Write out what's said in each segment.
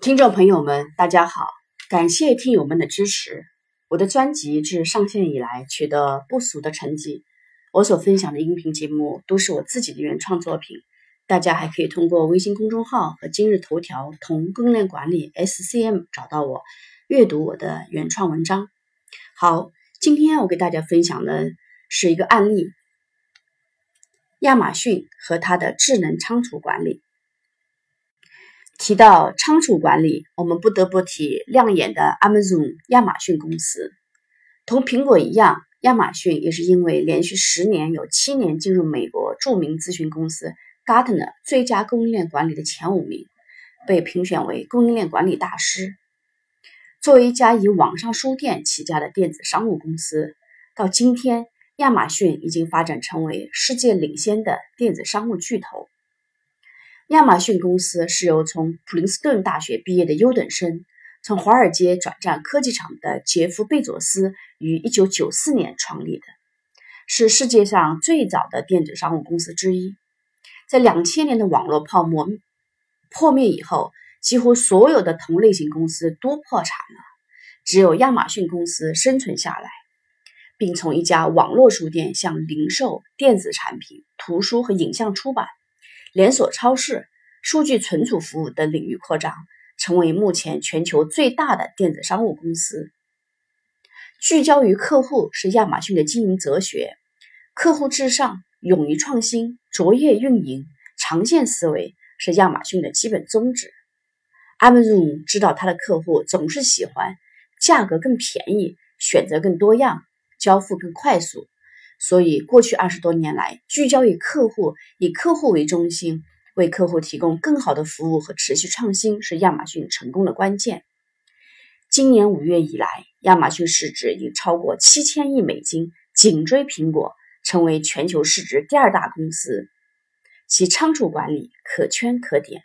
听众朋友们，大家好，感谢听友们的支持。我的专辑自上线以来取得不俗的成绩，我所分享的音频节目都是我自己的原创作品。大家还可以通过微信公众号和今日头条同供应链管理 SCM 找到我，阅读我的原创文章。好，今天我给大家分享的是一个案例：亚马逊和它的智能仓储管理。提到仓储管理，我们不得不提亮眼的 Amazon 亚马逊公司。同苹果一样，亚马逊也是因为连续十年有七年进入美国著名咨询公司 Gartner 最佳供应链管理的前五名，被评选为供应链管理大师。作为一家以网上书店起家的电子商务公司，到今天，亚马逊已经发展成为世界领先的电子商务巨头。亚马逊公司是由从普林斯顿大学毕业的优等生，从华尔街转战科技厂的杰夫·贝佐斯于1994年创立的，是世界上最早的电子商务公司之一。在2000年的网络泡沫破灭以后，几乎所有的同类型公司都破产了，只有亚马逊公司生存下来，并从一家网络书店向零售、电子产品、图书和影像出版。连锁超市、数据存储服务等领域扩张，成为目前全球最大的电子商务公司。聚焦于客户是亚马逊的经营哲学，客户至上、勇于创新、卓越运营、长线思维是亚马逊的基本宗旨。Amazon 知道他的客户总是喜欢价格更便宜、选择更多样、交付更快速。所以，过去二十多年来，聚焦于客户，以客户为中心，为客户提供更好的服务和持续创新，是亚马逊成功的关键。今年五月以来，亚马逊市值已超过七千亿美金，紧追苹果，成为全球市值第二大公司。其仓储管理可圈可点。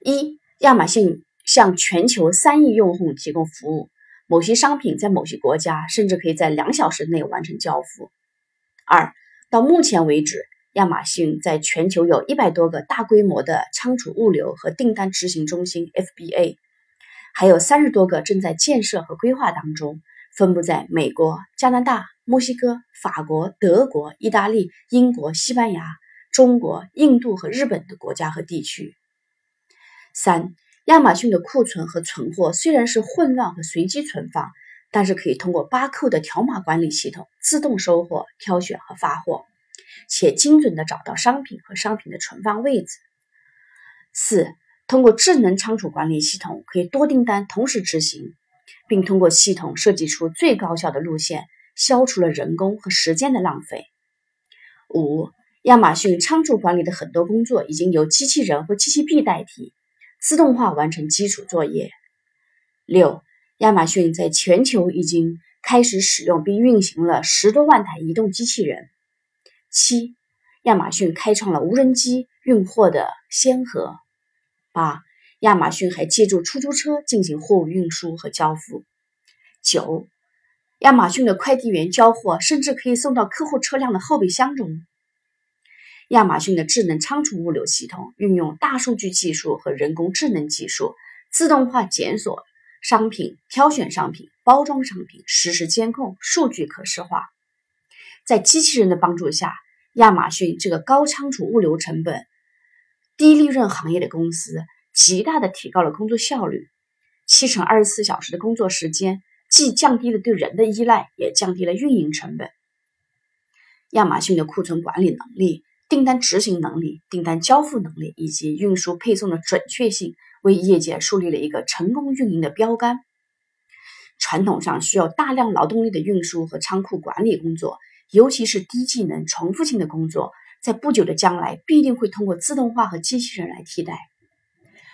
一，亚马逊向全球三亿用户提供服务。某些商品在某些国家甚至可以在两小时内完成交付。二，到目前为止，亚马逊在全球有一百多个大规模的仓储物流和订单执行中心 （FBA），还有三十多个正在建设和规划当中，分布在美国、加拿大、墨西哥、法国、德国、意大利、英国、西班牙、中国、印度和日本的国家和地区。三。亚马逊的库存和存货虽然是混乱和随机存放，但是可以通过巴扣的条码管理系统自动收货、挑选和发货，且精准的找到商品和商品的存放位置。四，通过智能仓储管理系统，可以多订单同时执行，并通过系统设计出最高效的路线，消除了人工和时间的浪费。五，亚马逊仓储管理的很多工作已经由机器人或机器臂代替。自动化完成基础作业。六，亚马逊在全球已经开始使用并运行了十多万台移动机器人。七，亚马逊开创了无人机运货的先河。八，亚马逊还借助出租车进行货物运输和交付。九，亚马逊的快递员交货甚至可以送到客户车辆的后备箱中。亚马逊的智能仓储物流系统运用大数据技术和人工智能技术，自动化检索商品、挑选商品、包装商品，实时监控，数据可视化。在机器人的帮助下，亚马逊这个高仓储物流成本、低利润行业的公司，极大的提高了工作效率。七乘二十四小时的工作时间，既降低了对人的依赖，也降低了运营成本。亚马逊的库存管理能力。订单执行能力、订单交付能力以及运输配送的准确性，为业界树立了一个成功运营的标杆。传统上需要大量劳动力的运输和仓库管理工作，尤其是低技能、重复性的工作，在不久的将来必定会通过自动化和机器人来替代。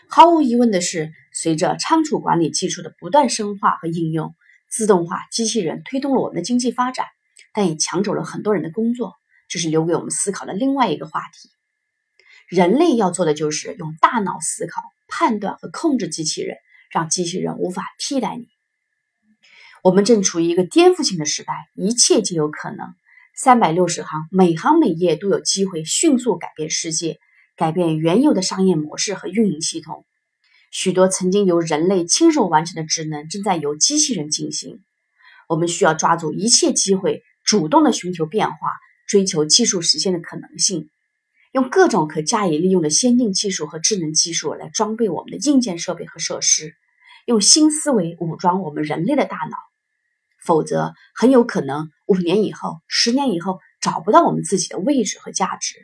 毫无疑问的是，随着仓储管理技术的不断深化和应用，自动化、机器人推动了我们的经济发展，但也抢走了很多人的工作。这是留给我们思考的另外一个话题。人类要做的就是用大脑思考、判断和控制机器人，让机器人无法替代你。我们正处于一个颠覆性的时代，一切皆有可能。三百六十行，每行每业都有机会迅速改变世界，改变原有的商业模式和运营系统。许多曾经由人类亲手完成的职能正在由机器人进行。我们需要抓住一切机会，主动的寻求变化，追求技术实现的可能性，用各种可加以利用的先进技术和智能技术来装备我们的硬件设备和设施，用新思维武装我们人类的大脑。否则，很有可能五年以后、十年以后找不到我们自己的位置和价值。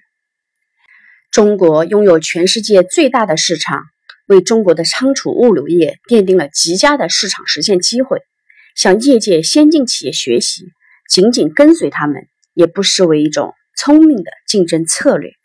中国拥有全世界最大的市场。为中国的仓储物流业奠定了极佳的市场实现机会，向业界先进企业学习，紧紧跟随他们，也不失为一种聪明的竞争策略。